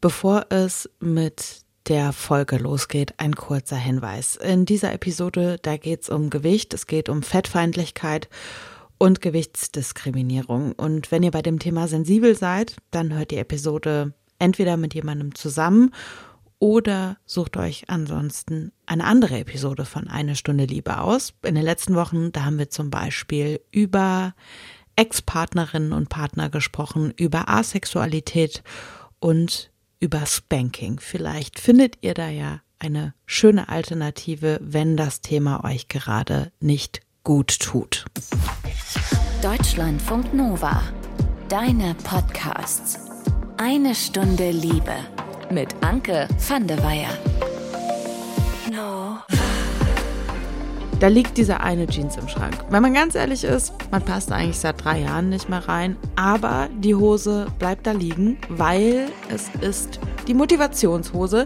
Bevor es mit der Folge losgeht, ein kurzer Hinweis. In dieser Episode, da geht es um Gewicht, es geht um Fettfeindlichkeit und Gewichtsdiskriminierung. Und wenn ihr bei dem Thema sensibel seid, dann hört die Episode entweder mit jemandem zusammen oder sucht euch ansonsten eine andere Episode von Eine Stunde Liebe aus. In den letzten Wochen, da haben wir zum Beispiel über Ex-Partnerinnen und Partner gesprochen, über Asexualität und über Spanking. Vielleicht findet ihr da ja eine schöne Alternative, wenn das Thema euch gerade nicht gut tut. Deutschlandfunk Nova. Deine Podcasts. Eine Stunde Liebe mit Anke van der Weyer. Da liegt diese eine Jeans im Schrank. Wenn man ganz ehrlich ist, man passt eigentlich seit drei Jahren nicht mehr rein, aber die Hose bleibt da liegen, weil es ist die Motivationshose,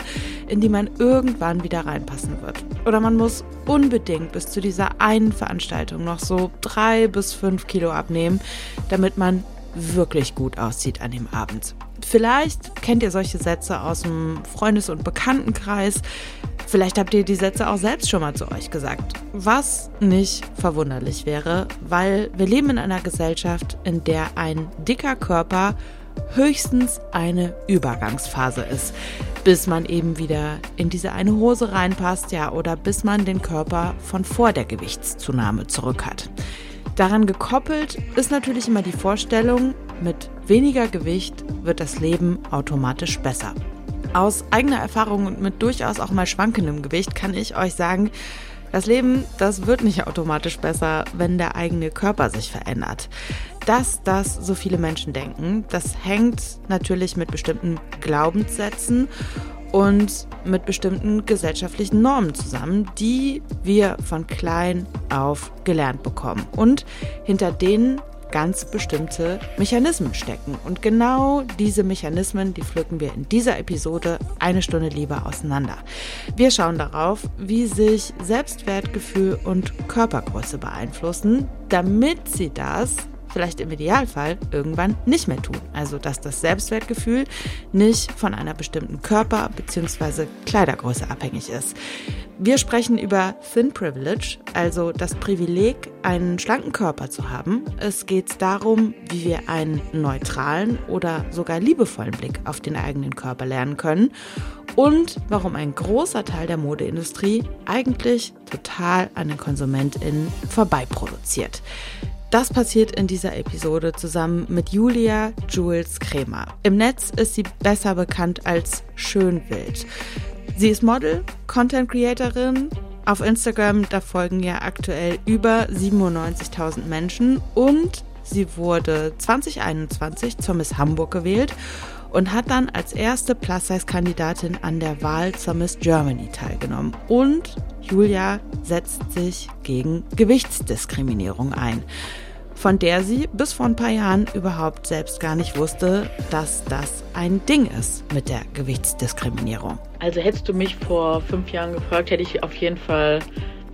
in die man irgendwann wieder reinpassen wird. Oder man muss unbedingt bis zu dieser einen Veranstaltung noch so drei bis fünf Kilo abnehmen, damit man wirklich gut aussieht an dem Abend. Vielleicht kennt ihr solche Sätze aus dem Freundes- und Bekanntenkreis. Vielleicht habt ihr die Sätze auch selbst schon mal zu euch gesagt. Was nicht verwunderlich wäre, weil wir leben in einer Gesellschaft, in der ein dicker Körper höchstens eine Übergangsphase ist, bis man eben wieder in diese eine Hose reinpasst, ja, oder bis man den Körper von vor der Gewichtszunahme zurück hat. Daran gekoppelt ist natürlich immer die Vorstellung, mit weniger Gewicht wird das Leben automatisch besser. Aus eigener Erfahrung und mit durchaus auch mal schwankendem Gewicht kann ich euch sagen, das Leben, das wird nicht automatisch besser, wenn der eigene Körper sich verändert. Dass das so viele Menschen denken, das hängt natürlich mit bestimmten Glaubenssätzen und mit bestimmten gesellschaftlichen Normen zusammen, die wir von klein auf gelernt bekommen und hinter denen ganz bestimmte Mechanismen stecken. Und genau diese Mechanismen, die pflücken wir in dieser Episode eine Stunde lieber auseinander. Wir schauen darauf, wie sich Selbstwertgefühl und Körpergröße beeinflussen, damit sie das vielleicht im Idealfall irgendwann nicht mehr tun. Also dass das Selbstwertgefühl nicht von einer bestimmten Körper- bzw. Kleidergröße abhängig ist. Wir sprechen über Thin Privilege, also das Privileg, einen schlanken Körper zu haben. Es geht darum, wie wir einen neutralen oder sogar liebevollen Blick auf den eigenen Körper lernen können und warum ein großer Teil der Modeindustrie eigentlich total an den KonsumentInnen vorbeiproduziert. Das passiert in dieser Episode zusammen mit Julia Jules Kremer. Im Netz ist sie besser bekannt als Schönwild. Sie ist Model, Content Creatorin. Auf Instagram, da folgen ja aktuell über 97.000 Menschen und sie wurde 2021 zur Miss Hamburg gewählt und hat dann als erste Plus-Size-Kandidatin an der Wahl zur Miss Germany teilgenommen. Und Julia setzt sich gegen Gewichtsdiskriminierung ein von der sie bis vor ein paar Jahren überhaupt selbst gar nicht wusste, dass das ein Ding ist mit der Gewichtsdiskriminierung. Also hättest du mich vor fünf Jahren gefragt, hätte ich auf jeden Fall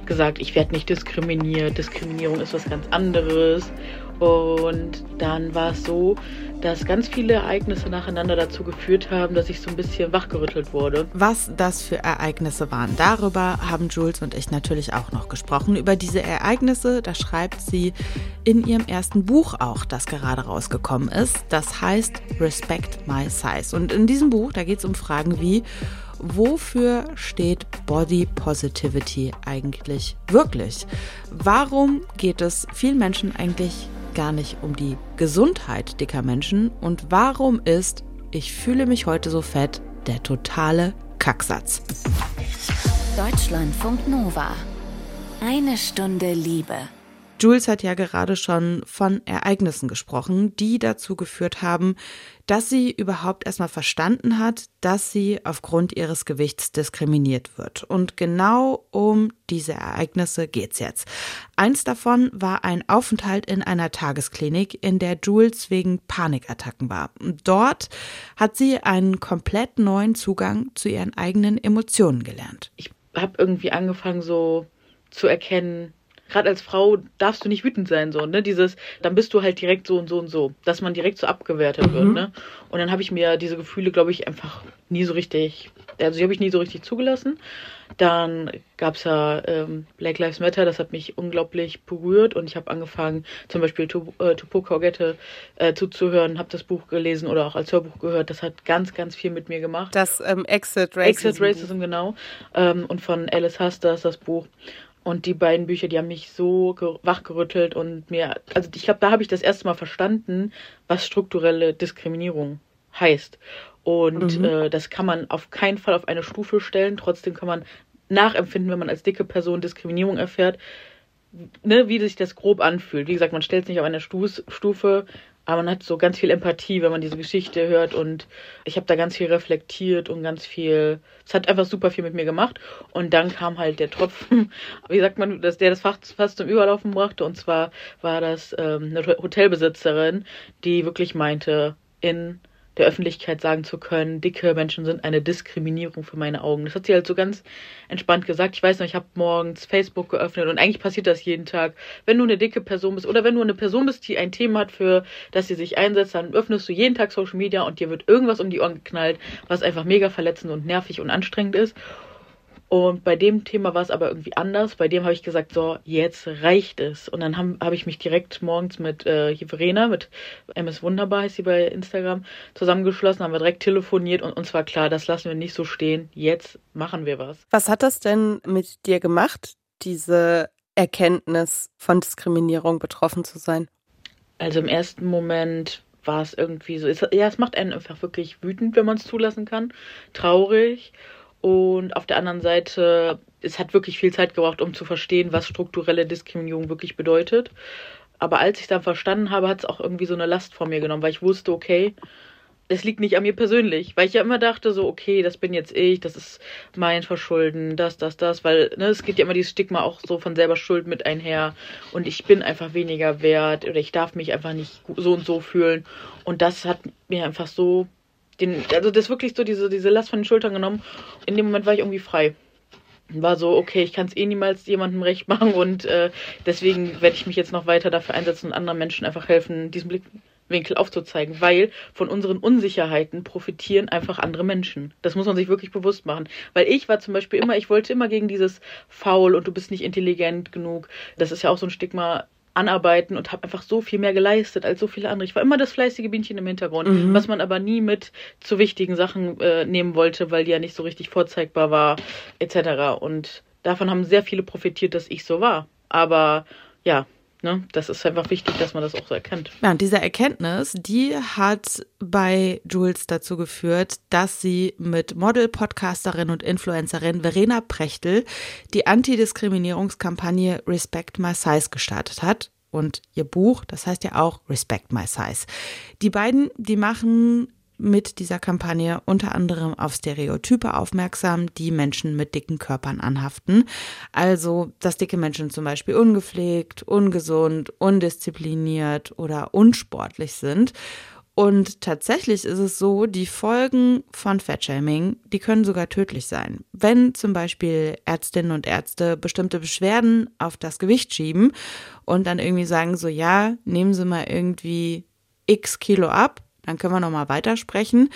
gesagt, ich werde nicht diskriminiert. Diskriminierung ist was ganz anderes. Und dann war es so, dass ganz viele Ereignisse nacheinander dazu geführt haben, dass ich so ein bisschen wachgerüttelt wurde. Was das für Ereignisse waren, darüber haben Jules und ich natürlich auch noch gesprochen. Über diese Ereignisse, da schreibt sie in ihrem ersten Buch auch, das gerade rausgekommen ist. Das heißt Respect My Size. Und in diesem Buch, da geht es um Fragen wie, wofür steht Body Positivity eigentlich wirklich? Warum geht es vielen Menschen eigentlich gar nicht um die Gesundheit dicker Menschen und warum ist ich fühle mich heute so fett der totale Kacksatz. Deutschlandfunk Nova. Eine Stunde Liebe. Jules hat ja gerade schon von Ereignissen gesprochen, die dazu geführt haben, dass sie überhaupt erstmal verstanden hat, dass sie aufgrund ihres Gewichts diskriminiert wird. Und genau um diese Ereignisse geht's jetzt. Eins davon war ein Aufenthalt in einer Tagesklinik, in der Jules wegen Panikattacken war. Dort hat sie einen komplett neuen Zugang zu ihren eigenen Emotionen gelernt. Ich habe irgendwie angefangen so zu erkennen, gerade als Frau darfst du nicht wütend sein, so, ne? Dieses, dann bist du halt direkt so und so und so, dass man direkt so abgewertet mhm. wird, ne? Und dann habe ich mir diese Gefühle, glaube ich, einfach nie so richtig, also die habe ich nie so richtig zugelassen. Dann gab es ja ähm, Black Lives Matter, das hat mich unglaublich berührt und ich habe angefangen, zum Beispiel Tupoka Ogette äh, zuzuhören, habe das Buch gelesen oder auch als Hörbuch gehört. Das hat ganz, ganz viel mit mir gemacht. Das ähm, Exit Racism. Exit Racism, genau. Ähm, und von Alice Hasters das Buch. Und die beiden Bücher, die haben mich so wachgerüttelt und mir, also ich glaube, da habe ich das erste Mal verstanden, was strukturelle Diskriminierung heißt. Und mhm. äh, das kann man auf keinen Fall auf eine Stufe stellen. Trotzdem kann man nachempfinden, wenn man als dicke Person Diskriminierung erfährt, ne, wie sich das grob anfühlt. Wie gesagt, man stellt es nicht auf eine Stufe, aber man hat so ganz viel Empathie, wenn man diese Geschichte hört und ich habe da ganz viel reflektiert und ganz viel, es hat einfach super viel mit mir gemacht und dann kam halt der Tropfen, wie sagt man, dass der das Fach fast zum Überlaufen brachte und zwar war das ähm, eine Hotelbesitzerin, die wirklich meinte, in der Öffentlichkeit sagen zu können, dicke Menschen sind eine Diskriminierung für meine Augen. Das hat sie halt so ganz entspannt gesagt. Ich weiß noch, ich habe morgens Facebook geöffnet und eigentlich passiert das jeden Tag. Wenn du eine dicke Person bist oder wenn du eine Person bist, die ein Thema hat, für das sie sich einsetzt, dann öffnest du jeden Tag Social Media und dir wird irgendwas um die Ohren geknallt, was einfach mega verletzend und nervig und anstrengend ist. Und bei dem Thema war es aber irgendwie anders. Bei dem habe ich gesagt, so, jetzt reicht es. Und dann habe hab ich mich direkt morgens mit äh, Verena, mit MS Wunderbar, heißt sie bei Instagram, zusammengeschlossen, haben wir direkt telefoniert und uns war klar, das lassen wir nicht so stehen. Jetzt machen wir was. Was hat das denn mit dir gemacht, diese Erkenntnis von Diskriminierung betroffen zu sein? Also im ersten Moment war es irgendwie so, ja, es macht einen einfach wirklich wütend, wenn man es zulassen kann, traurig und auf der anderen Seite, es hat wirklich viel Zeit gebraucht, um zu verstehen, was strukturelle Diskriminierung wirklich bedeutet. Aber als ich dann verstanden habe, hat es auch irgendwie so eine Last von mir genommen, weil ich wusste, okay, es liegt nicht an mir persönlich, weil ich ja immer dachte so, okay, das bin jetzt ich, das ist mein Verschulden, das, das, das, weil ne, es geht ja immer dieses Stigma auch so von selber Schuld mit einher. Und ich bin einfach weniger wert oder ich darf mich einfach nicht so und so fühlen. Und das hat mir einfach so den, also das wirklich so diese, diese Last von den Schultern genommen. In dem Moment war ich irgendwie frei. War so, okay, ich kann es eh niemals jemandem recht machen und äh, deswegen werde ich mich jetzt noch weiter dafür einsetzen und anderen Menschen einfach helfen, diesen Blickwinkel aufzuzeigen, weil von unseren Unsicherheiten profitieren einfach andere Menschen. Das muss man sich wirklich bewusst machen. Weil ich war zum Beispiel immer, ich wollte immer gegen dieses faul und du bist nicht intelligent genug. Das ist ja auch so ein Stigma anarbeiten und habe einfach so viel mehr geleistet als so viele andere. Ich war immer das fleißige Bienchen im Hintergrund, mhm. was man aber nie mit zu wichtigen Sachen äh, nehmen wollte, weil die ja nicht so richtig vorzeigbar war, etc. Und davon haben sehr viele profitiert, dass ich so war. Aber ja, Ne? Das ist einfach wichtig, dass man das auch so erkennt. Ja, und diese Erkenntnis, die hat bei Jules dazu geführt, dass sie mit Model, Podcasterin und Influencerin Verena Prechtel die Antidiskriminierungskampagne Respect My Size gestartet hat. Und ihr Buch, das heißt ja auch Respect My Size. Die beiden, die machen mit dieser Kampagne unter anderem auf Stereotype aufmerksam, die Menschen mit dicken Körpern anhaften. Also, dass dicke Menschen zum Beispiel ungepflegt, ungesund, undiszipliniert oder unsportlich sind. Und tatsächlich ist es so, die Folgen von Fatshaming, die können sogar tödlich sein. Wenn zum Beispiel Ärztinnen und Ärzte bestimmte Beschwerden auf das Gewicht schieben und dann irgendwie sagen, so ja, nehmen Sie mal irgendwie x Kilo ab, dann können wir nochmal weitersprechen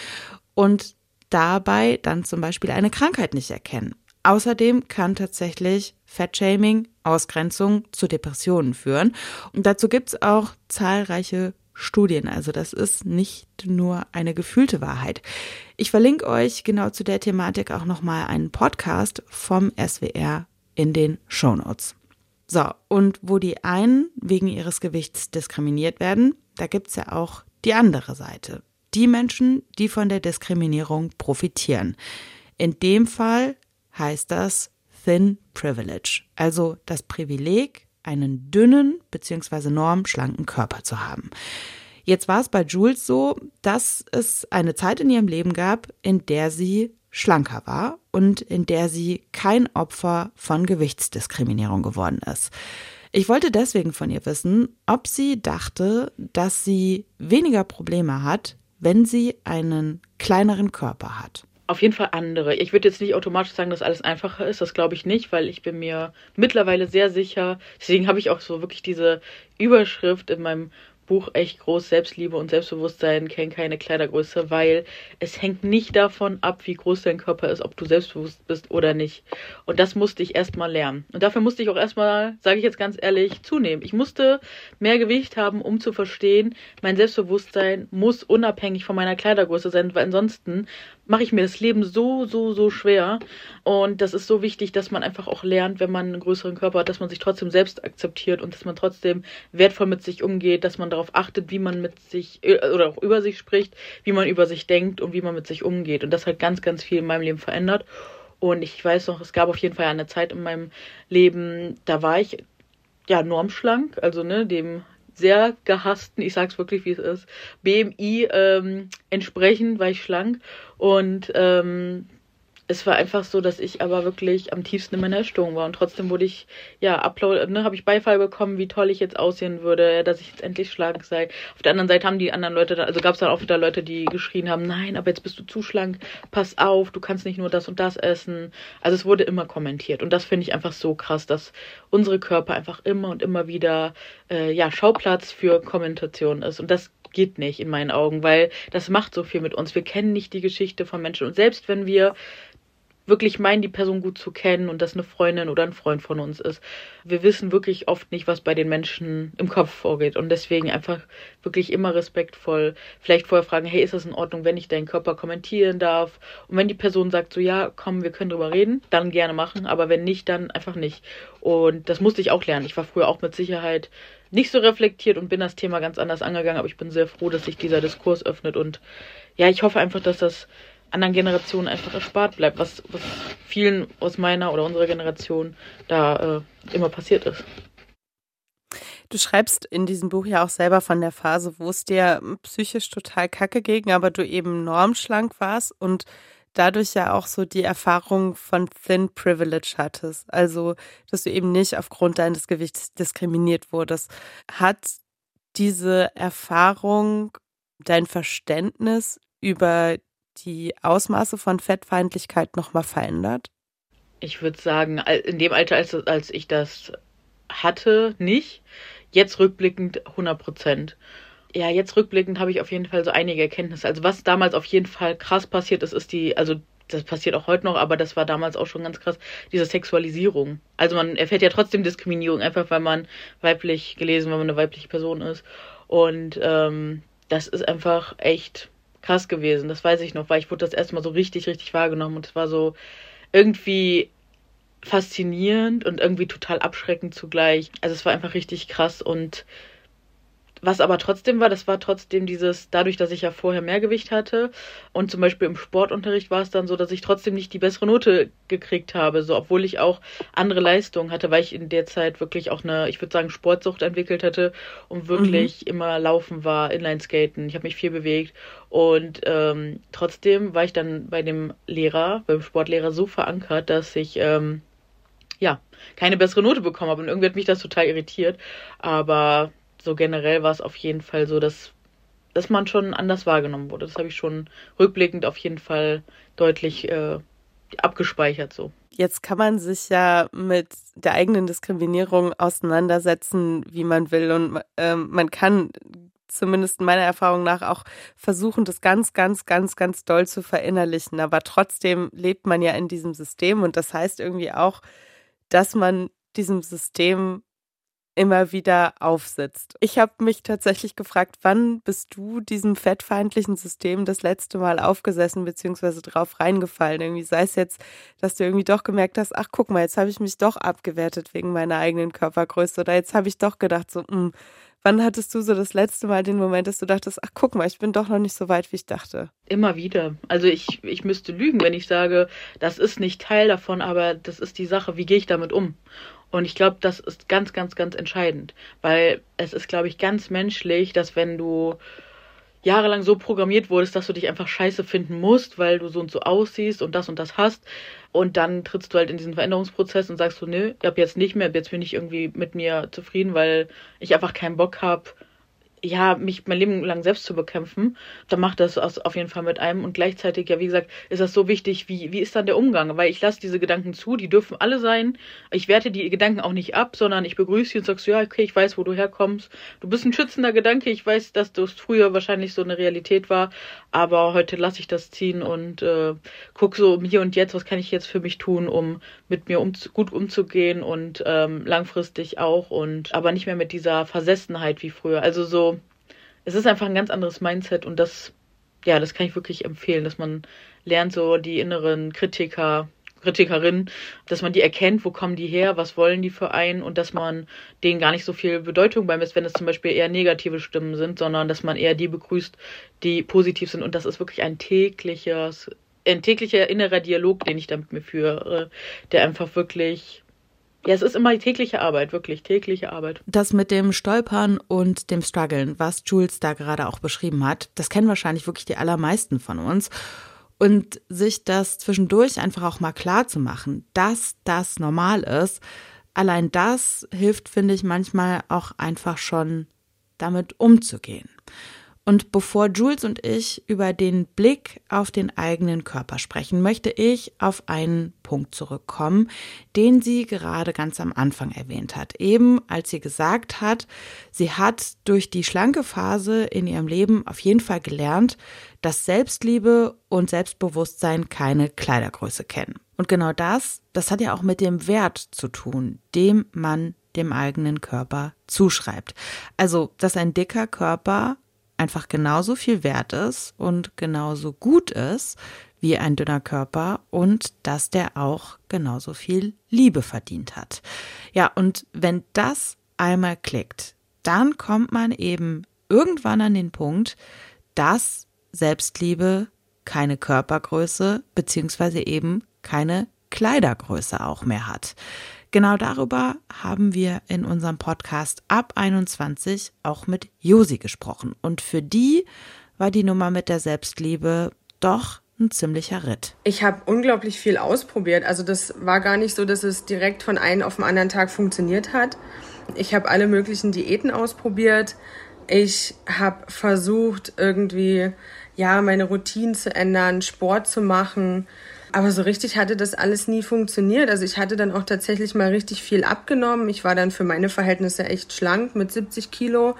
und dabei dann zum Beispiel eine Krankheit nicht erkennen. Außerdem kann tatsächlich Fettshaming, Ausgrenzung zu Depressionen führen. Und dazu gibt es auch zahlreiche Studien. Also das ist nicht nur eine gefühlte Wahrheit. Ich verlinke euch genau zu der Thematik auch nochmal einen Podcast vom SWR in den Shownotes. So, und wo die einen wegen ihres Gewichts diskriminiert werden, da gibt es ja auch die andere Seite. Die Menschen, die von der Diskriminierung profitieren. In dem Fall heißt das Thin Privilege, also das Privileg, einen dünnen bzw. normschlanken Körper zu haben. Jetzt war es bei Jules so, dass es eine Zeit in ihrem Leben gab, in der sie schlanker war und in der sie kein Opfer von Gewichtsdiskriminierung geworden ist. Ich wollte deswegen von ihr wissen, ob sie dachte, dass sie weniger Probleme hat, wenn sie einen kleineren Körper hat. auf jeden Fall andere. Ich würde jetzt nicht automatisch sagen, dass alles einfacher ist. Das glaube ich nicht, weil ich bin mir mittlerweile sehr sicher. Deswegen habe ich auch so wirklich diese Überschrift in meinem Buch echt groß Selbstliebe und Selbstbewusstsein kennen keine Kleidergröße, weil es hängt nicht davon ab, wie groß dein Körper ist, ob du selbstbewusst bist oder nicht. Und das musste ich erstmal lernen. Und dafür musste ich auch erstmal, sage ich jetzt ganz ehrlich, zunehmen. Ich musste mehr Gewicht haben, um zu verstehen, mein Selbstbewusstsein muss unabhängig von meiner Kleidergröße sein, weil ansonsten mache ich mir das Leben so, so, so schwer. Und das ist so wichtig, dass man einfach auch lernt, wenn man einen größeren Körper hat, dass man sich trotzdem selbst akzeptiert und dass man trotzdem wertvoll mit sich umgeht, dass man darauf achtet, wie man mit sich äh, oder auch über sich spricht, wie man über sich denkt und wie man mit sich umgeht. Und das hat ganz, ganz viel in meinem Leben verändert. Und ich weiß noch, es gab auf jeden Fall eine Zeit in meinem Leben, da war ich ja normschlank, also ne, dem sehr gehassten, ich sag's wirklich wie es ist, BMI ähm, entsprechend war ich schlank. Und ähm, es war einfach so, dass ich aber wirklich am tiefsten in meiner Essstörung war und trotzdem wurde ich, ja, Applaud, ne, habe ich Beifall bekommen, wie toll ich jetzt aussehen würde, dass ich jetzt endlich schlank sei. Auf der anderen Seite haben die anderen Leute, also gab es dann auch wieder Leute, die geschrien haben, nein, aber jetzt bist du zu schlank, pass auf, du kannst nicht nur das und das essen. Also es wurde immer kommentiert und das finde ich einfach so krass, dass unsere Körper einfach immer und immer wieder, äh, ja, Schauplatz für Kommentation ist und das geht nicht in meinen Augen, weil das macht so viel mit uns. Wir kennen nicht die Geschichte von Menschen und selbst wenn wir wirklich meinen, die Person gut zu kennen und das eine Freundin oder ein Freund von uns ist. Wir wissen wirklich oft nicht, was bei den Menschen im Kopf vorgeht und deswegen einfach wirklich immer respektvoll vielleicht vorher fragen, hey, ist das in Ordnung, wenn ich deinen Körper kommentieren darf? Und wenn die Person sagt so, ja, komm, wir können drüber reden, dann gerne machen, aber wenn nicht, dann einfach nicht. Und das musste ich auch lernen. Ich war früher auch mit Sicherheit nicht so reflektiert und bin das Thema ganz anders angegangen, aber ich bin sehr froh, dass sich dieser Diskurs öffnet und ja, ich hoffe einfach, dass das anderen Generationen einfach erspart bleibt, was, was vielen aus meiner oder unserer Generation da äh, immer passiert ist. Du schreibst in diesem Buch ja auch selber von der Phase, wo es dir psychisch total kacke ging, aber du eben normschlank warst und dadurch ja auch so die Erfahrung von Thin Privilege hattest. Also, dass du eben nicht aufgrund deines Gewichts diskriminiert wurdest. Hat diese Erfahrung dein Verständnis über die Ausmaße von Fettfeindlichkeit nochmal verändert? Ich würde sagen, in dem Alter, als, als ich das hatte, nicht. Jetzt rückblickend 100 Prozent. Ja, jetzt rückblickend habe ich auf jeden Fall so einige Erkenntnisse. Also was damals auf jeden Fall krass passiert ist, ist die, also das passiert auch heute noch, aber das war damals auch schon ganz krass, diese Sexualisierung. Also man erfährt ja trotzdem Diskriminierung, einfach weil man weiblich gelesen, weil man eine weibliche Person ist. Und ähm, das ist einfach echt krass gewesen. Das weiß ich noch, weil ich wurde das erstmal so richtig, richtig wahrgenommen und es war so irgendwie faszinierend und irgendwie total abschreckend zugleich. Also es war einfach richtig krass und was aber trotzdem war, das war trotzdem dieses, dadurch, dass ich ja vorher mehr Gewicht hatte und zum Beispiel im Sportunterricht war es dann so, dass ich trotzdem nicht die bessere Note gekriegt habe, so obwohl ich auch andere Leistungen hatte, weil ich in der Zeit wirklich auch eine, ich würde sagen, Sportsucht entwickelt hatte und wirklich mhm. immer laufen war, Inlineskaten, ich habe mich viel bewegt und ähm, trotzdem war ich dann bei dem Lehrer, beim Sportlehrer so verankert, dass ich ähm, ja keine bessere Note bekommen habe. Und irgendwie hat mich das total irritiert, aber so generell war es auf jeden Fall so, dass, dass man schon anders wahrgenommen wurde. Das habe ich schon rückblickend auf jeden Fall deutlich äh, abgespeichert so. Jetzt kann man sich ja mit der eigenen Diskriminierung auseinandersetzen, wie man will. Und ähm, man kann zumindest meiner Erfahrung nach auch versuchen, das ganz, ganz, ganz, ganz doll zu verinnerlichen. Aber trotzdem lebt man ja in diesem System und das heißt irgendwie auch, dass man diesem System immer wieder aufsitzt. Ich habe mich tatsächlich gefragt, wann bist du diesem fettfeindlichen System das letzte Mal aufgesessen bzw. drauf reingefallen? Irgendwie sei es jetzt, dass du irgendwie doch gemerkt hast, ach guck mal, jetzt habe ich mich doch abgewertet wegen meiner eigenen Körpergröße oder jetzt habe ich doch gedacht so, mh, hm, Wann hattest du so das letzte Mal den Moment, dass du dachtest, ach guck mal, ich bin doch noch nicht so weit, wie ich dachte? Immer wieder. Also ich, ich müsste lügen, wenn ich sage, das ist nicht Teil davon, aber das ist die Sache, wie gehe ich damit um? Und ich glaube, das ist ganz, ganz, ganz entscheidend, weil es ist, glaube ich, ganz menschlich, dass wenn du jahrelang so programmiert wurdest, dass du dich einfach scheiße finden musst, weil du so und so aussiehst und das und das hast. Und dann trittst du halt in diesen Veränderungsprozess und sagst so, ich habe jetzt nicht mehr, jetzt bin ich irgendwie mit mir zufrieden, weil ich einfach keinen Bock habe, ja, mich mein Leben lang selbst zu bekämpfen, dann macht das auf jeden Fall mit einem. Und gleichzeitig, ja, wie gesagt, ist das so wichtig, wie, wie ist dann der Umgang? Weil ich lasse diese Gedanken zu, die dürfen alle sein. Ich werte die Gedanken auch nicht ab, sondern ich begrüße sie und sage so, ja, okay, ich weiß, wo du herkommst. Du bist ein schützender Gedanke. Ich weiß, dass das früher wahrscheinlich so eine Realität war, aber heute lasse ich das ziehen und äh, guck so hier und jetzt, was kann ich jetzt für mich tun, um mit mir um, gut umzugehen und ähm, langfristig auch und aber nicht mehr mit dieser Versessenheit wie früher. Also so es ist einfach ein ganz anderes Mindset und das, ja, das kann ich wirklich empfehlen, dass man lernt, so die inneren Kritiker, Kritikerinnen, dass man die erkennt, wo kommen die her, was wollen die für einen und dass man denen gar nicht so viel Bedeutung beimisst, wenn es zum Beispiel eher negative Stimmen sind, sondern dass man eher die begrüßt, die positiv sind. Und das ist wirklich ein tägliches, ein täglicher innerer Dialog, den ich da mit mir führe, der einfach wirklich ja, es ist immer tägliche Arbeit, wirklich tägliche Arbeit. Das mit dem Stolpern und dem Struggeln, was Jules da gerade auch beschrieben hat, das kennen wahrscheinlich wirklich die allermeisten von uns. Und sich das zwischendurch einfach auch mal klar zu machen, dass das normal ist, allein das hilft, finde ich, manchmal auch einfach schon damit umzugehen. Und bevor Jules und ich über den Blick auf den eigenen Körper sprechen, möchte ich auf einen Punkt zurückkommen, den sie gerade ganz am Anfang erwähnt hat. Eben als sie gesagt hat, sie hat durch die schlanke Phase in ihrem Leben auf jeden Fall gelernt, dass Selbstliebe und Selbstbewusstsein keine Kleidergröße kennen. Und genau das, das hat ja auch mit dem Wert zu tun, dem man dem eigenen Körper zuschreibt. Also, dass ein dicker Körper einfach genauso viel wert ist und genauso gut ist wie ein dünner Körper und dass der auch genauso viel Liebe verdient hat. Ja, und wenn das einmal klickt, dann kommt man eben irgendwann an den Punkt, dass Selbstliebe keine Körpergröße beziehungsweise eben keine Kleidergröße auch mehr hat. Genau darüber haben wir in unserem Podcast ab 21 auch mit Josi gesprochen. Und für die war die Nummer mit der Selbstliebe doch ein ziemlicher Ritt. Ich habe unglaublich viel ausprobiert. Also das war gar nicht so, dass es direkt von einem auf den anderen Tag funktioniert hat. Ich habe alle möglichen Diäten ausprobiert. Ich habe versucht, irgendwie ja meine Routinen zu ändern, Sport zu machen. Aber so richtig hatte das alles nie funktioniert. Also ich hatte dann auch tatsächlich mal richtig viel abgenommen. Ich war dann für meine Verhältnisse echt schlank mit 70 Kilo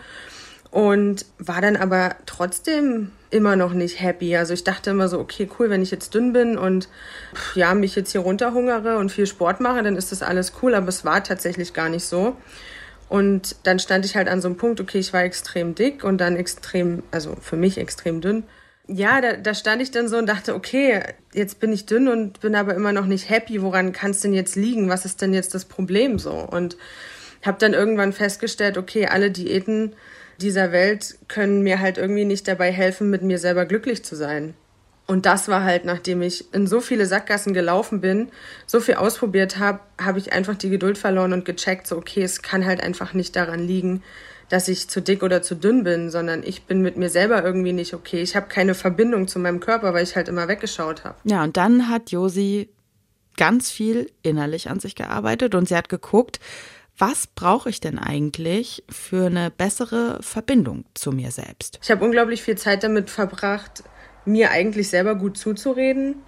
und war dann aber trotzdem immer noch nicht happy. Also ich dachte immer so, okay, cool, wenn ich jetzt dünn bin und ja, mich jetzt hier runterhungere und viel Sport mache, dann ist das alles cool, aber es war tatsächlich gar nicht so. Und dann stand ich halt an so einem Punkt, okay, ich war extrem dick und dann extrem, also für mich extrem dünn ja, da, da stand ich dann so und dachte, okay, jetzt bin ich dünn und bin aber immer noch nicht happy. Woran kann es denn jetzt liegen? Was ist denn jetzt das Problem so? Und habe dann irgendwann festgestellt, okay, alle Diäten dieser Welt können mir halt irgendwie nicht dabei helfen, mit mir selber glücklich zu sein. Und das war halt, nachdem ich in so viele Sackgassen gelaufen bin, so viel ausprobiert habe, habe ich einfach die Geduld verloren und gecheckt, so okay, es kann halt einfach nicht daran liegen, dass ich zu dick oder zu dünn bin, sondern ich bin mit mir selber irgendwie nicht okay. Ich habe keine Verbindung zu meinem Körper, weil ich halt immer weggeschaut habe. Ja, und dann hat Josi ganz viel innerlich an sich gearbeitet und sie hat geguckt, was brauche ich denn eigentlich für eine bessere Verbindung zu mir selbst? Ich habe unglaublich viel Zeit damit verbracht, mir eigentlich selber gut zuzureden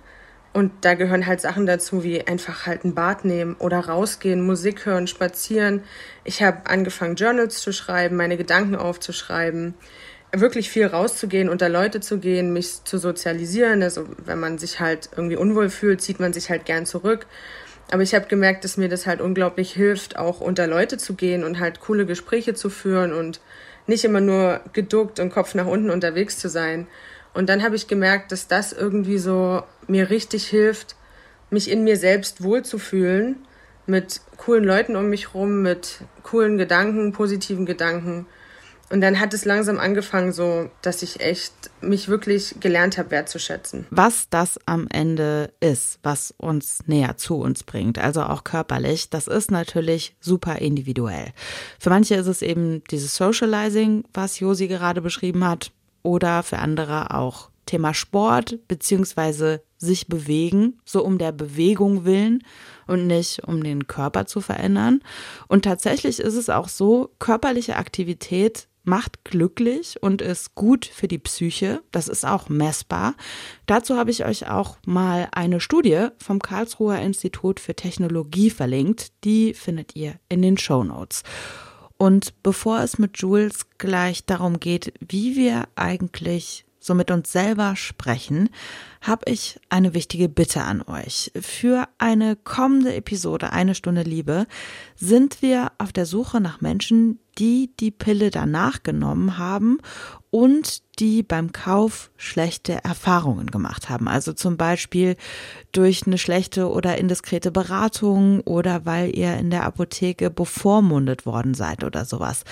und da gehören halt Sachen dazu, wie einfach halt ein Bad nehmen oder rausgehen, Musik hören, spazieren. Ich habe angefangen, Journals zu schreiben, meine Gedanken aufzuschreiben, wirklich viel rauszugehen, unter Leute zu gehen, mich zu sozialisieren. Also wenn man sich halt irgendwie unwohl fühlt, zieht man sich halt gern zurück. Aber ich habe gemerkt, dass mir das halt unglaublich hilft, auch unter Leute zu gehen und halt coole Gespräche zu führen und nicht immer nur geduckt und Kopf nach unten unterwegs zu sein. Und dann habe ich gemerkt, dass das irgendwie so mir richtig hilft, mich in mir selbst wohlzufühlen, mit coolen Leuten um mich rum, mit coolen Gedanken, positiven Gedanken. Und dann hat es langsam angefangen, so, dass ich echt mich wirklich gelernt habe, wertzuschätzen. Was das am Ende ist, was uns näher zu uns bringt, also auch körperlich, das ist natürlich super individuell. Für manche ist es eben dieses Socializing, was Josi gerade beschrieben hat oder für andere auch Thema Sport beziehungsweise sich bewegen, so um der Bewegung willen und nicht um den Körper zu verändern. Und tatsächlich ist es auch so, körperliche Aktivität macht glücklich und ist gut für die Psyche. Das ist auch messbar. Dazu habe ich euch auch mal eine Studie vom Karlsruher Institut für Technologie verlinkt. Die findet ihr in den Show Notes. Und bevor es mit Jules gleich darum geht, wie wir eigentlich so mit uns selber sprechen, habe ich eine wichtige Bitte an euch. Für eine kommende Episode Eine Stunde Liebe sind wir auf der Suche nach Menschen, die die Pille danach genommen haben und die beim Kauf schlechte Erfahrungen gemacht haben. Also zum Beispiel durch eine schlechte oder indiskrete Beratung oder weil ihr in der Apotheke bevormundet worden seid oder sowas.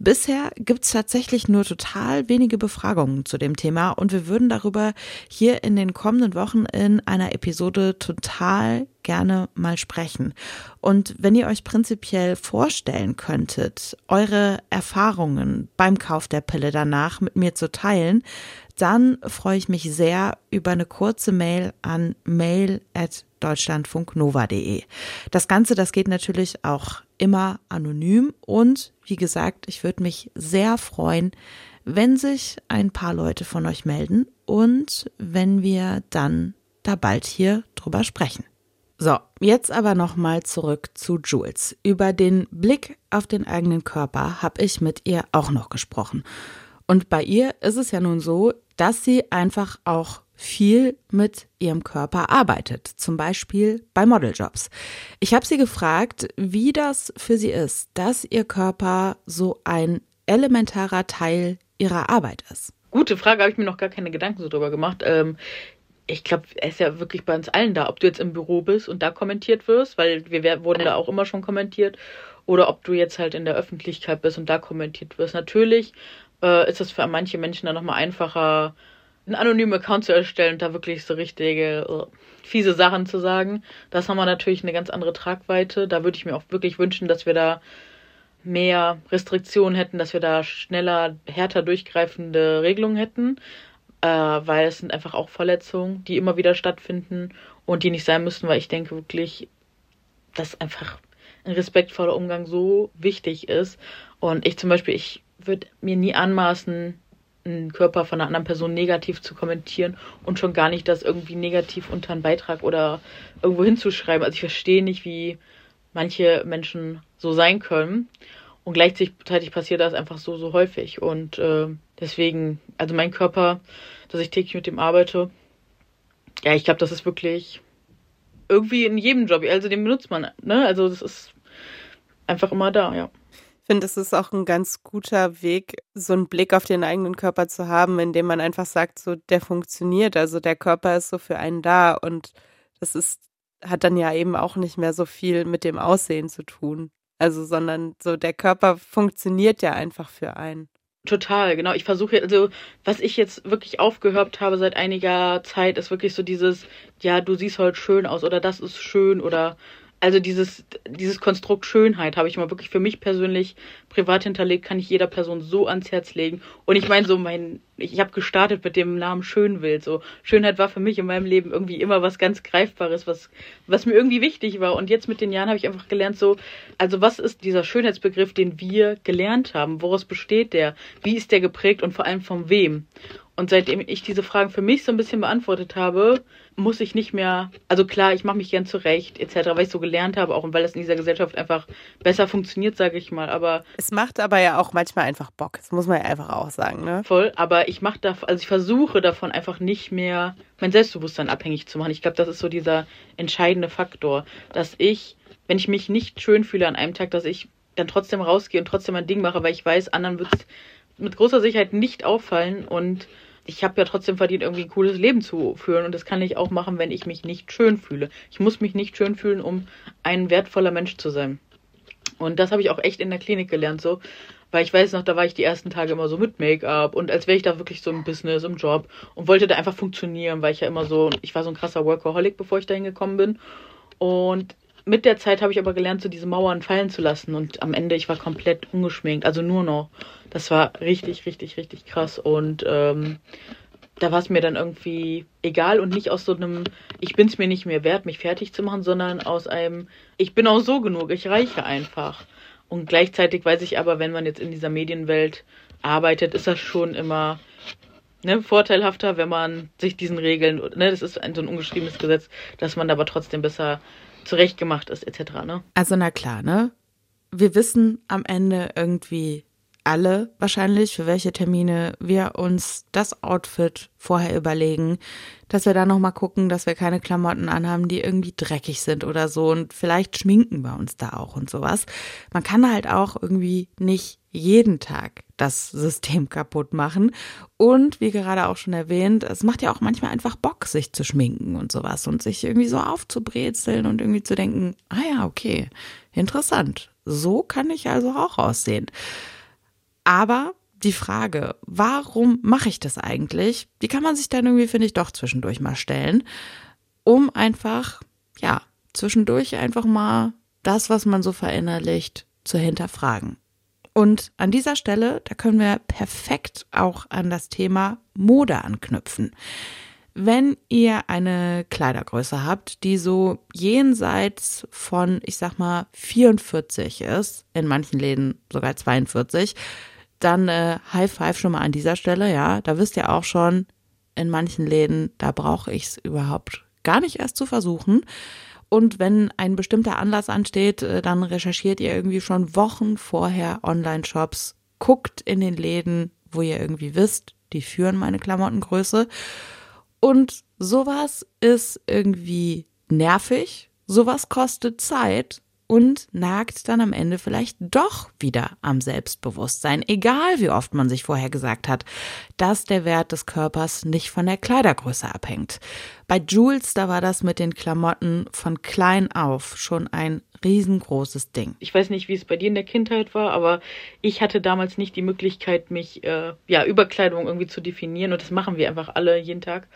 Bisher gibt's tatsächlich nur total wenige Befragungen zu dem Thema und wir würden darüber hier in den kommenden Wochen in einer Episode total gerne mal sprechen. Und wenn ihr euch prinzipiell vorstellen könntet, eure Erfahrungen beim Kauf der Pille danach mit mir zu teilen, dann freue ich mich sehr über eine kurze Mail an mail at deutschlandfunknova.de. Das Ganze, das geht natürlich auch immer anonym und wie gesagt, ich würde mich sehr freuen, wenn sich ein paar Leute von euch melden und wenn wir dann da bald hier drüber sprechen. So, jetzt aber nochmal zurück zu Jules. Über den Blick auf den eigenen Körper habe ich mit ihr auch noch gesprochen. Und bei ihr ist es ja nun so, dass sie einfach auch viel mit ihrem Körper arbeitet, zum Beispiel bei Modeljobs. Ich habe sie gefragt, wie das für sie ist, dass ihr Körper so ein elementarer Teil ihrer Arbeit ist. Gute Frage, habe ich mir noch gar keine Gedanken so drüber gemacht. Ähm, ich glaube, er ist ja wirklich bei uns allen da, ob du jetzt im Büro bist und da kommentiert wirst, weil wir wurden da auch immer schon kommentiert, oder ob du jetzt halt in der Öffentlichkeit bist und da kommentiert wirst. Natürlich äh, ist es für manche Menschen dann nochmal einfacher, einen anonymen Account zu erstellen und da wirklich so richtige uh, fiese Sachen zu sagen. Das haben wir natürlich eine ganz andere Tragweite. Da würde ich mir auch wirklich wünschen, dass wir da mehr Restriktionen hätten, dass wir da schneller, härter durchgreifende Regelungen hätten, äh, weil es sind einfach auch Verletzungen, die immer wieder stattfinden und die nicht sein müssten, weil ich denke wirklich, dass einfach ein respektvoller Umgang so wichtig ist. Und ich zum Beispiel, ich würde mir nie anmaßen, einen Körper von einer anderen Person negativ zu kommentieren und schon gar nicht das irgendwie negativ unter einen Beitrag oder irgendwo hinzuschreiben. Also ich verstehe nicht, wie manche Menschen so sein können. Und gleichzeitig passiert das einfach so, so häufig. Und äh, deswegen, also mein Körper, dass ich täglich mit dem arbeite, ja, ich glaube, das ist wirklich irgendwie in jedem Job. Also den benutzt man, ne? Also das ist einfach immer da, ja finde, es ist auch ein ganz guter Weg, so einen Blick auf den eigenen Körper zu haben, indem man einfach sagt, so der funktioniert. Also der Körper ist so für einen da und das ist, hat dann ja eben auch nicht mehr so viel mit dem Aussehen zu tun. Also, sondern so der Körper funktioniert ja einfach für einen. Total, genau. Ich versuche, also was ich jetzt wirklich aufgehört habe seit einiger Zeit, ist wirklich so dieses, ja, du siehst heute schön aus oder das ist schön oder also dieses, dieses Konstrukt Schönheit habe ich mal wirklich für mich persönlich privat hinterlegt, kann ich jeder Person so ans Herz legen. Und ich meine, so mein, ich habe gestartet mit dem Namen Schönwild. So Schönheit war für mich in meinem Leben irgendwie immer was ganz Greifbares, was, was mir irgendwie wichtig war. Und jetzt mit den Jahren habe ich einfach gelernt, so, also was ist dieser Schönheitsbegriff, den wir gelernt haben? Woraus besteht der? Wie ist der geprägt und vor allem von wem? Und seitdem ich diese Fragen für mich so ein bisschen beantwortet habe, muss ich nicht mehr, also klar, ich mache mich gern zurecht, etc., weil ich so gelernt habe, auch und weil es in dieser Gesellschaft einfach besser funktioniert, sage ich mal. Aber es macht aber ja auch manchmal einfach Bock. Das muss man ja einfach auch sagen, ne? Voll, aber ich mache da, also ich versuche davon einfach nicht mehr mein Selbstbewusstsein abhängig zu machen. Ich glaube, das ist so dieser entscheidende Faktor, dass ich, wenn ich mich nicht schön fühle an einem Tag, dass ich dann trotzdem rausgehe und trotzdem mein Ding mache, weil ich weiß, anderen wird es mit großer Sicherheit nicht auffallen und ich habe ja trotzdem verdient, irgendwie ein cooles Leben zu führen. Und das kann ich auch machen, wenn ich mich nicht schön fühle. Ich muss mich nicht schön fühlen, um ein wertvoller Mensch zu sein. Und das habe ich auch echt in der Klinik gelernt, so. Weil ich weiß noch, da war ich die ersten Tage immer so mit Make-up und als wäre ich da wirklich so im Business, im Job und wollte da einfach funktionieren, weil ich ja immer so, ich war so ein krasser Workaholic, bevor ich da hingekommen bin. Und mit der Zeit habe ich aber gelernt, so diese Mauern fallen zu lassen und am Ende, ich war komplett ungeschminkt, also nur noch. Das war richtig, richtig, richtig krass und ähm, da war es mir dann irgendwie egal und nicht aus so einem, ich bin es mir nicht mehr wert, mich fertig zu machen, sondern aus einem, ich bin auch so genug, ich reiche einfach. Und gleichzeitig weiß ich aber, wenn man jetzt in dieser Medienwelt arbeitet, ist das schon immer ne, vorteilhafter, wenn man sich diesen Regeln, ne, das ist ein, so ein ungeschriebenes Gesetz, dass man aber trotzdem besser zurechtgemacht ist, etc. Ne? Also na klar, ne? Wir wissen am Ende irgendwie alle wahrscheinlich, für welche Termine wir uns das Outfit vorher überlegen, dass wir da nochmal gucken, dass wir keine Klamotten anhaben, die irgendwie dreckig sind oder so und vielleicht schminken wir uns da auch und sowas. Man kann halt auch irgendwie nicht jeden Tag das System kaputt machen. Und wie gerade auch schon erwähnt, es macht ja auch manchmal einfach Bock, sich zu schminken und sowas und sich irgendwie so aufzubrezeln und irgendwie zu denken, ah ja, okay, interessant. So kann ich also auch aussehen. Aber die Frage, warum mache ich das eigentlich? Die kann man sich dann irgendwie, finde ich, doch zwischendurch mal stellen, um einfach, ja, zwischendurch einfach mal das, was man so verinnerlicht, zu hinterfragen. Und an dieser Stelle, da können wir perfekt auch an das Thema Mode anknüpfen. Wenn ihr eine Kleidergröße habt, die so jenseits von, ich sag mal, 44 ist, in manchen Läden sogar 42, dann äh, High Five schon mal an dieser Stelle, ja. Da wisst ihr auch schon, in manchen Läden, da brauche ich es überhaupt gar nicht erst zu versuchen. Und wenn ein bestimmter Anlass ansteht, äh, dann recherchiert ihr irgendwie schon Wochen vorher Online-Shops, guckt in den Läden, wo ihr irgendwie wisst, die führen meine Klamottengröße. Und sowas ist irgendwie nervig, sowas kostet Zeit und nagt dann am Ende vielleicht doch wieder am Selbstbewusstsein, egal wie oft man sich vorher gesagt hat, dass der Wert des Körpers nicht von der Kleidergröße abhängt. Bei Jules, da war das mit den Klamotten von klein auf schon ein riesengroßes Ding. Ich weiß nicht, wie es bei dir in der Kindheit war, aber ich hatte damals nicht die Möglichkeit, mich äh, ja über Kleidung irgendwie zu definieren und das machen wir einfach alle jeden Tag.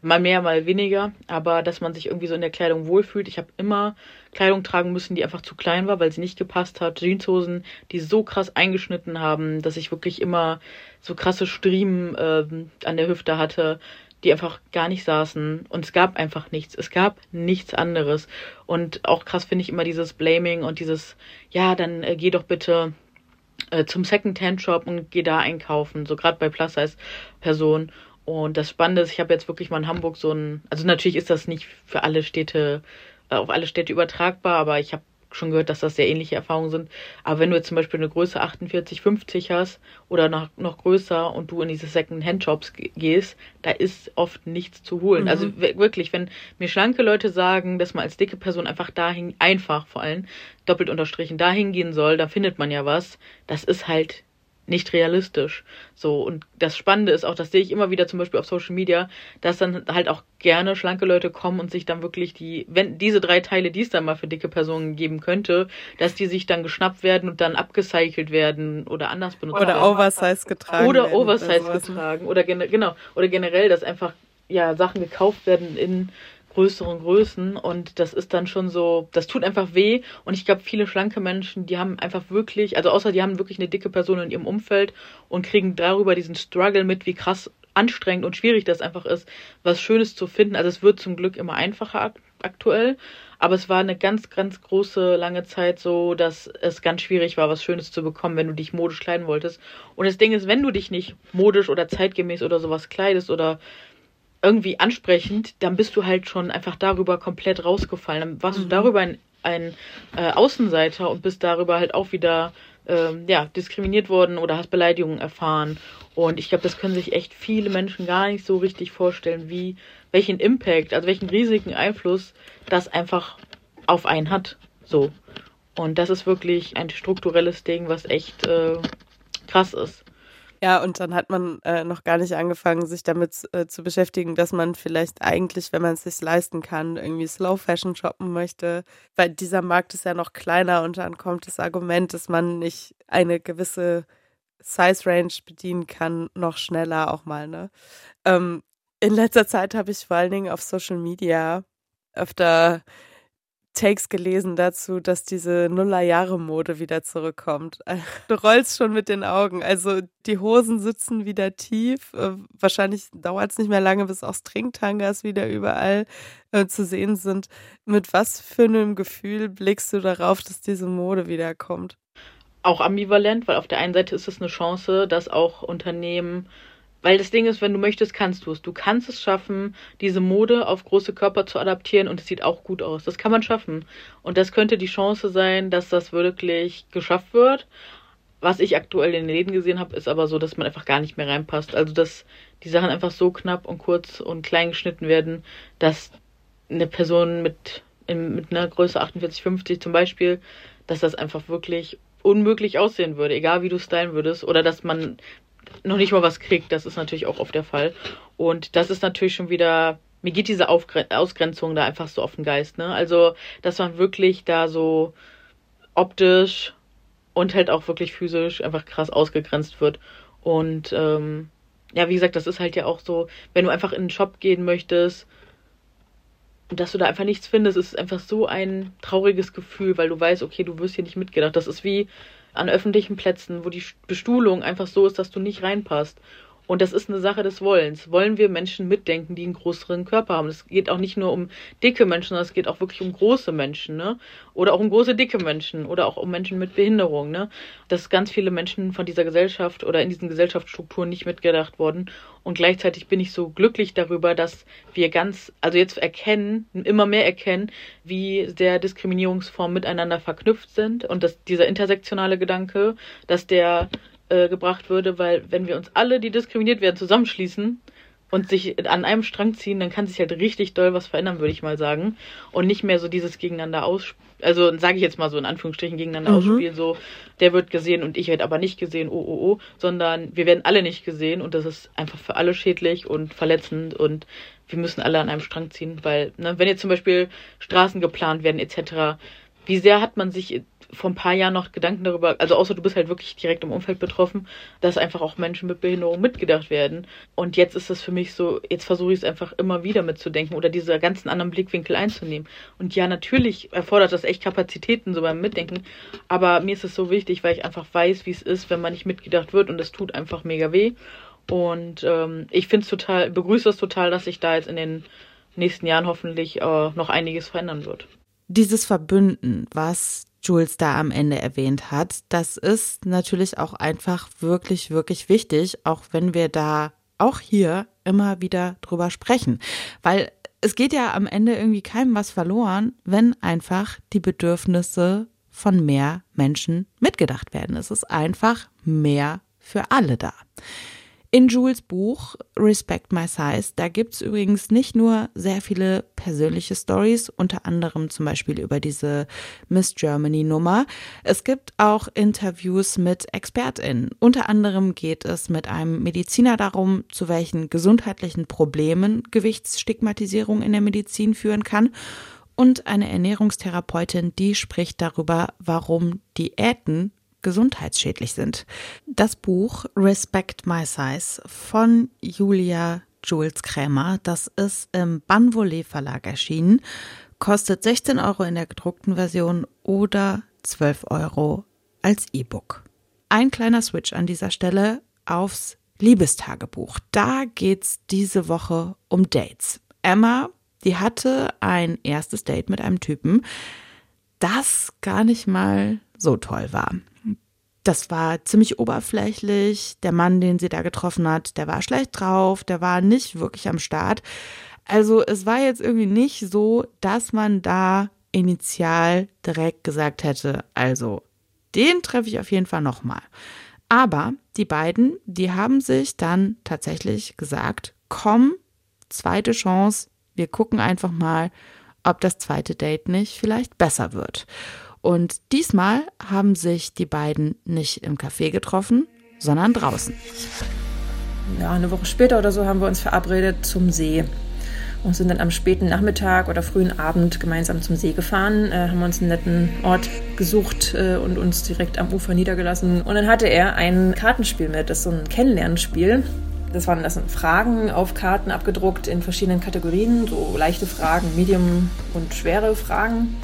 Mal mehr, mal weniger, aber dass man sich irgendwie so in der Kleidung wohlfühlt. Ich habe immer Kleidung tragen müssen, die einfach zu klein war, weil sie nicht gepasst hat. Jeanshosen, die so krass eingeschnitten haben, dass ich wirklich immer so krasse Striemen äh, an der Hüfte hatte, die einfach gar nicht saßen. Und es gab einfach nichts. Es gab nichts anderes. Und auch krass finde ich immer dieses Blaming und dieses, ja, dann äh, geh doch bitte äh, zum Second-Hand-Shop und geh da einkaufen. So gerade bei Plus-Size-Personen. Und das Spannende ist, ich habe jetzt wirklich mal in Hamburg so ein, also natürlich ist das nicht für alle Städte, äh, auf alle Städte übertragbar, aber ich habe schon gehört, dass das sehr ähnliche Erfahrungen sind. Aber wenn du jetzt zum Beispiel eine Größe 48, 50 hast oder noch, noch größer und du in diese Second-Hand-Shops gehst, da ist oft nichts zu holen. Mhm. Also wirklich, wenn mir schlanke Leute sagen, dass man als dicke Person einfach dahin, einfach vor allem, doppelt unterstrichen, dahin gehen soll, da findet man ja was, das ist halt nicht realistisch. So, und das Spannende ist auch, das sehe ich immer wieder zum Beispiel auf Social Media, dass dann halt auch gerne schlanke Leute kommen und sich dann wirklich die, wenn diese drei Teile, die es dann mal für dicke Personen geben könnte, dass die sich dann geschnappt werden und dann abgecycelt werden oder anders benutzt oder werden. Oder Oversize getragen Oder Oversize oder getragen. Oder genau, oder generell, dass einfach ja Sachen gekauft werden in größeren Größen und das ist dann schon so, das tut einfach weh und ich glaube, viele schlanke Menschen, die haben einfach wirklich, also außer die haben wirklich eine dicke Person in ihrem Umfeld und kriegen darüber diesen Struggle mit, wie krass anstrengend und schwierig das einfach ist, was Schönes zu finden. Also es wird zum Glück immer einfacher aktuell, aber es war eine ganz, ganz große, lange Zeit so, dass es ganz schwierig war, was Schönes zu bekommen, wenn du dich modisch kleiden wolltest. Und das Ding ist, wenn du dich nicht modisch oder zeitgemäß oder sowas kleidest oder irgendwie ansprechend, dann bist du halt schon einfach darüber komplett rausgefallen. Dann warst mhm. du darüber ein, ein äh, Außenseiter und bist darüber halt auch wieder ähm, ja, diskriminiert worden oder hast Beleidigungen erfahren. Und ich glaube, das können sich echt viele Menschen gar nicht so richtig vorstellen, wie welchen Impact, also welchen riesigen Einfluss das einfach auf einen hat. So. Und das ist wirklich ein strukturelles Ding, was echt äh, krass ist. Ja, und dann hat man äh, noch gar nicht angefangen, sich damit äh, zu beschäftigen, dass man vielleicht eigentlich, wenn man es sich leisten kann, irgendwie Slow Fashion shoppen möchte. Weil dieser Markt ist ja noch kleiner und dann kommt das Argument, dass man nicht eine gewisse Size Range bedienen kann, noch schneller auch mal. Ne? Ähm, in letzter Zeit habe ich vor allen Dingen auf Social Media öfter Takes gelesen dazu, dass diese Nullerjahre-Mode wieder zurückkommt. Du rollst schon mit den Augen. Also die Hosen sitzen wieder tief. Äh, wahrscheinlich dauert es nicht mehr lange, bis auch Stringtangas wieder überall äh, zu sehen sind. Mit was für einem Gefühl blickst du darauf, dass diese Mode wiederkommt? auch ambivalent, weil auf der einen Seite ist es eine Chance, dass auch Unternehmen weil das Ding ist, wenn du möchtest, kannst du es. Du kannst es schaffen, diese Mode auf große Körper zu adaptieren und es sieht auch gut aus. Das kann man schaffen. Und das könnte die Chance sein, dass das wirklich geschafft wird. Was ich aktuell in den Läden gesehen habe, ist aber so, dass man einfach gar nicht mehr reinpasst. Also, dass die Sachen einfach so knapp und kurz und klein geschnitten werden, dass eine Person mit, in, mit einer Größe 48, 50 zum Beispiel, dass das einfach wirklich unmöglich aussehen würde, egal wie du stylen würdest, oder dass man noch nicht mal was kriegt. Das ist natürlich auch oft der Fall. Und das ist natürlich schon wieder, mir geht diese Ausgrenzung da einfach so auf den Geist, ne? Also, dass man wirklich da so optisch und halt auch wirklich physisch einfach krass ausgegrenzt wird. Und ähm, ja, wie gesagt, das ist halt ja auch so, wenn du einfach in den Shop gehen möchtest und dass du da einfach nichts findest, ist einfach so ein trauriges Gefühl, weil du weißt, okay, du wirst hier nicht mitgedacht. Das ist wie an öffentlichen Plätzen, wo die Bestuhlung einfach so ist, dass du nicht reinpasst. Und das ist eine Sache des Wollens. Wollen wir Menschen mitdenken, die einen größeren Körper haben? Es geht auch nicht nur um dicke Menschen, sondern es geht auch wirklich um große Menschen, ne? Oder auch um große, dicke Menschen oder auch um Menschen mit Behinderung, ne? Dass ganz viele Menschen von dieser Gesellschaft oder in diesen Gesellschaftsstrukturen nicht mitgedacht wurden. Und gleichzeitig bin ich so glücklich darüber, dass wir ganz, also jetzt erkennen, immer mehr erkennen, wie sehr Diskriminierungsformen miteinander verknüpft sind und dass dieser intersektionale Gedanke, dass der äh, gebracht würde, weil wenn wir uns alle, die diskriminiert werden, zusammenschließen und sich an einem Strang ziehen, dann kann sich halt richtig doll was verändern, würde ich mal sagen. Und nicht mehr so dieses gegeneinander ausspielen. Also sage ich jetzt mal so in Anführungsstrichen gegeneinander mhm. ausspielen, so der wird gesehen und ich werde aber nicht gesehen, oh oh oh, sondern wir werden alle nicht gesehen und das ist einfach für alle schädlich und verletzend und wir müssen alle an einem Strang ziehen, weil, ne, wenn jetzt zum Beispiel Straßen geplant werden etc., wie sehr hat man sich vor ein paar Jahren noch Gedanken darüber, also außer du bist halt wirklich direkt im Umfeld betroffen, dass einfach auch Menschen mit Behinderung mitgedacht werden. Und jetzt ist es für mich so, jetzt versuche ich es einfach immer wieder mitzudenken oder diese ganzen anderen Blickwinkel einzunehmen. Und ja, natürlich erfordert das echt Kapazitäten so beim Mitdenken, aber mir ist es so wichtig, weil ich einfach weiß, wie es ist, wenn man nicht mitgedacht wird und es tut einfach mega weh. Und ähm, ich finde es total, begrüße es total, dass sich da jetzt in den nächsten Jahren hoffentlich äh, noch einiges verändern wird. Dieses Verbünden, was Jules da am Ende erwähnt hat. Das ist natürlich auch einfach wirklich, wirklich wichtig, auch wenn wir da auch hier immer wieder drüber sprechen. Weil es geht ja am Ende irgendwie keinem was verloren, wenn einfach die Bedürfnisse von mehr Menschen mitgedacht werden. Es ist einfach mehr für alle da. In Jules Buch Respect My Size, da gibt's übrigens nicht nur sehr viele persönliche Stories, unter anderem zum Beispiel über diese Miss Germany Nummer. Es gibt auch Interviews mit ExpertInnen. Unter anderem geht es mit einem Mediziner darum, zu welchen gesundheitlichen Problemen Gewichtsstigmatisierung in der Medizin führen kann und eine Ernährungstherapeutin, die spricht darüber, warum Diäten gesundheitsschädlich sind. Das Buch Respect My Size von Julia Jules Krämer, das ist im Banvolet Verlag erschienen, kostet 16 Euro in der gedruckten Version oder 12 Euro als E-Book. Ein kleiner Switch an dieser Stelle aufs Liebestagebuch. Da geht's diese Woche um Dates. Emma, die hatte ein erstes Date mit einem Typen, das gar nicht mal so toll war. Das war ziemlich oberflächlich. Der Mann, den sie da getroffen hat, der war schlecht drauf, der war nicht wirklich am Start. Also es war jetzt irgendwie nicht so, dass man da initial direkt gesagt hätte, also den treffe ich auf jeden Fall nochmal. Aber die beiden, die haben sich dann tatsächlich gesagt, komm, zweite Chance, wir gucken einfach mal, ob das zweite Date nicht vielleicht besser wird. Und diesmal haben sich die beiden nicht im Café getroffen, sondern draußen. Ja, eine Woche später oder so haben wir uns verabredet zum See und sind dann am späten Nachmittag oder frühen Abend gemeinsam zum See gefahren, äh, haben uns einen netten Ort gesucht äh, und uns direkt am Ufer niedergelassen. Und dann hatte er ein Kartenspiel mit, das ist so ein Kennenlernspiel. Das waren das sind Fragen auf Karten abgedruckt in verschiedenen Kategorien, so leichte Fragen, Medium und schwere Fragen.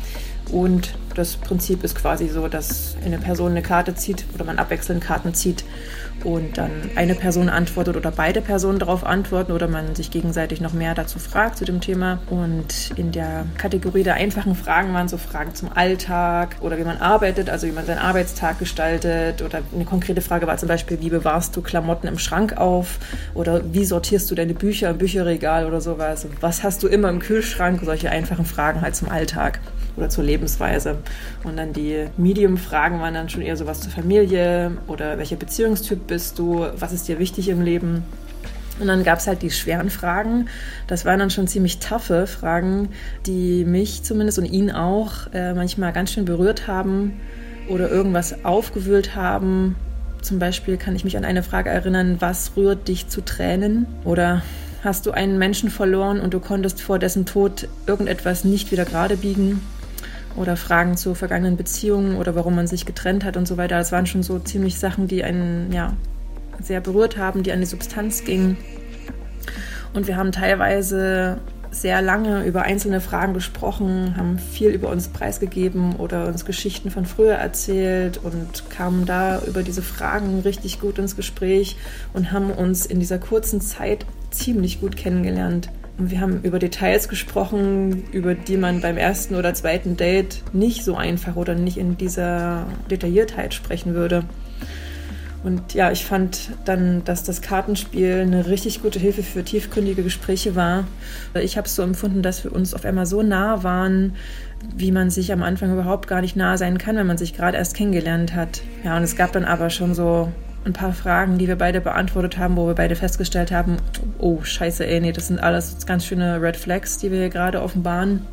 Und das Prinzip ist quasi so, dass eine Person eine Karte zieht oder man abwechselnd Karten zieht und dann eine Person antwortet oder beide Personen darauf antworten oder man sich gegenseitig noch mehr dazu fragt zu dem Thema. Und in der Kategorie der einfachen Fragen waren so Fragen zum Alltag oder wie man arbeitet, also wie man seinen Arbeitstag gestaltet oder eine konkrete Frage war zum Beispiel, wie bewahrst du Klamotten im Schrank auf oder wie sortierst du deine Bücher im Bücherregal oder sowas. Was hast du immer im Kühlschrank? Solche einfachen Fragen halt zum Alltag oder zur Lebensweise. Und dann die Medium-Fragen waren dann schon eher sowas zur Familie oder welcher Beziehungstyp bist du, was ist dir wichtig im Leben. Und dann gab es halt die schweren Fragen. Das waren dann schon ziemlich taffe Fragen, die mich zumindest und ihn auch äh, manchmal ganz schön berührt haben oder irgendwas aufgewühlt haben. Zum Beispiel kann ich mich an eine Frage erinnern, was rührt dich zu Tränen? Oder hast du einen Menschen verloren und du konntest vor dessen Tod irgendetwas nicht wieder gerade biegen? Oder Fragen zu vergangenen Beziehungen oder warum man sich getrennt hat und so weiter. Das waren schon so ziemlich Sachen, die einen ja, sehr berührt haben, die an die Substanz gingen. Und wir haben teilweise sehr lange über einzelne Fragen gesprochen, haben viel über uns preisgegeben oder uns Geschichten von früher erzählt und kamen da über diese Fragen richtig gut ins Gespräch und haben uns in dieser kurzen Zeit ziemlich gut kennengelernt. Wir haben über Details gesprochen, über die man beim ersten oder zweiten Date nicht so einfach oder nicht in dieser Detailliertheit sprechen würde. Und ja, ich fand dann, dass das Kartenspiel eine richtig gute Hilfe für tiefgründige Gespräche war. Ich habe es so empfunden, dass wir uns auf einmal so nah waren, wie man sich am Anfang überhaupt gar nicht nah sein kann, wenn man sich gerade erst kennengelernt hat. Ja, und es gab dann aber schon so ein paar Fragen, die wir beide beantwortet haben, wo wir beide festgestellt haben, oh scheiße, ey, nee, das sind alles ganz schöne Red Flags, die wir hier gerade offenbaren.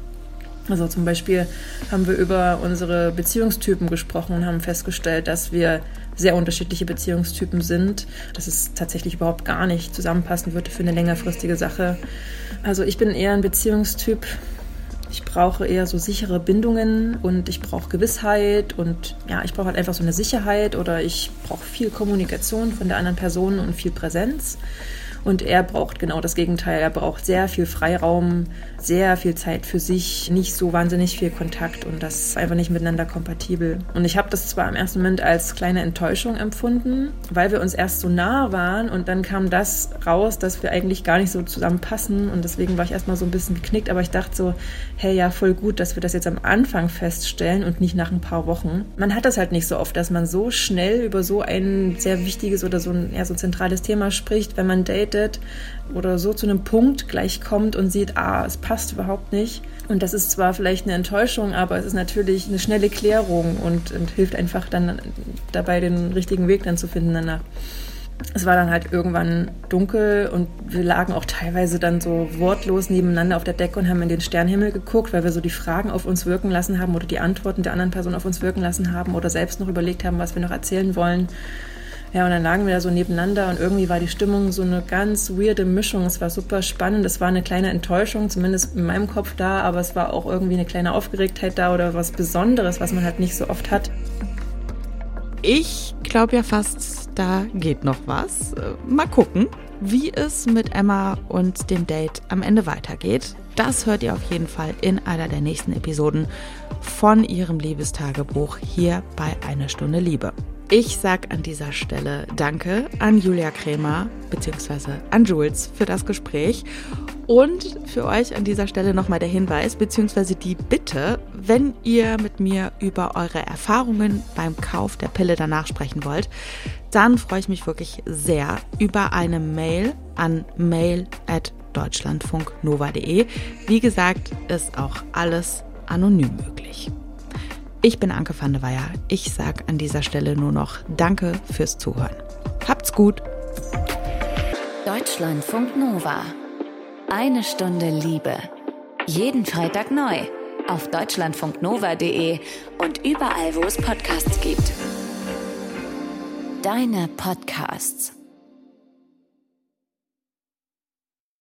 Also zum Beispiel haben wir über unsere Beziehungstypen gesprochen und haben festgestellt, dass wir sehr unterschiedliche Beziehungstypen sind, dass es tatsächlich überhaupt gar nicht zusammenpassen würde für eine längerfristige Sache. Also ich bin eher ein Beziehungstyp, ich brauche eher so sichere Bindungen und ich brauche Gewissheit und ja, ich brauche halt einfach so eine Sicherheit oder ich brauche viel Kommunikation von der anderen Person und viel Präsenz. Und er braucht genau das Gegenteil. Er braucht sehr viel Freiraum, sehr viel Zeit für sich, nicht so wahnsinnig viel Kontakt und das ist einfach nicht miteinander kompatibel. Und ich habe das zwar im ersten Moment als kleine Enttäuschung empfunden, weil wir uns erst so nah waren und dann kam das raus, dass wir eigentlich gar nicht so zusammenpassen und deswegen war ich erstmal so ein bisschen geknickt, aber ich dachte so, hey, ja, voll gut, dass wir das jetzt am Anfang feststellen und nicht nach ein paar Wochen. Man hat das halt nicht so oft, dass man so schnell über so ein sehr wichtiges oder so ein, ja, so ein zentrales Thema spricht, wenn man datet oder so zu einem Punkt gleich kommt und sieht, ah, es passt überhaupt nicht. Und das ist zwar vielleicht eine Enttäuschung, aber es ist natürlich eine schnelle Klärung und, und hilft einfach dann dabei, den richtigen Weg dann zu finden danach. Es war dann halt irgendwann dunkel und wir lagen auch teilweise dann so wortlos nebeneinander auf der Decke und haben in den Sternhimmel geguckt, weil wir so die Fragen auf uns wirken lassen haben oder die Antworten der anderen Person auf uns wirken lassen haben oder selbst noch überlegt haben, was wir noch erzählen wollen. Ja, und dann lagen wir da so nebeneinander und irgendwie war die Stimmung so eine ganz weirde Mischung. Es war super spannend. Es war eine kleine Enttäuschung, zumindest in meinem Kopf da, aber es war auch irgendwie eine kleine Aufgeregtheit da oder was Besonderes, was man halt nicht so oft hat. Ich glaube ja fast, da geht noch was. Äh, mal gucken, wie es mit Emma und dem Date am Ende weitergeht. Das hört ihr auf jeden Fall in einer der nächsten Episoden von ihrem Liebestagebuch hier bei Eine Stunde Liebe. Ich sag an dieser Stelle Danke an Julia Krämer bzw. an Jules für das Gespräch und für euch an dieser Stelle nochmal der Hinweis bzw. die Bitte, wenn ihr mit mir über eure Erfahrungen beim Kauf der Pille danach sprechen wollt, dann freue ich mich wirklich sehr über eine Mail an mail@deutschlandfunknova.de. Wie gesagt, ist auch alles anonym möglich. Ich bin Anke van der Weyer. Ich sage an dieser Stelle nur noch Danke fürs Zuhören. Habt's gut. Deutschlandfunk Nova. Eine Stunde Liebe. Jeden Freitag neu. Auf deutschlandfunknova.de und überall, wo es Podcasts gibt. Deine Podcasts.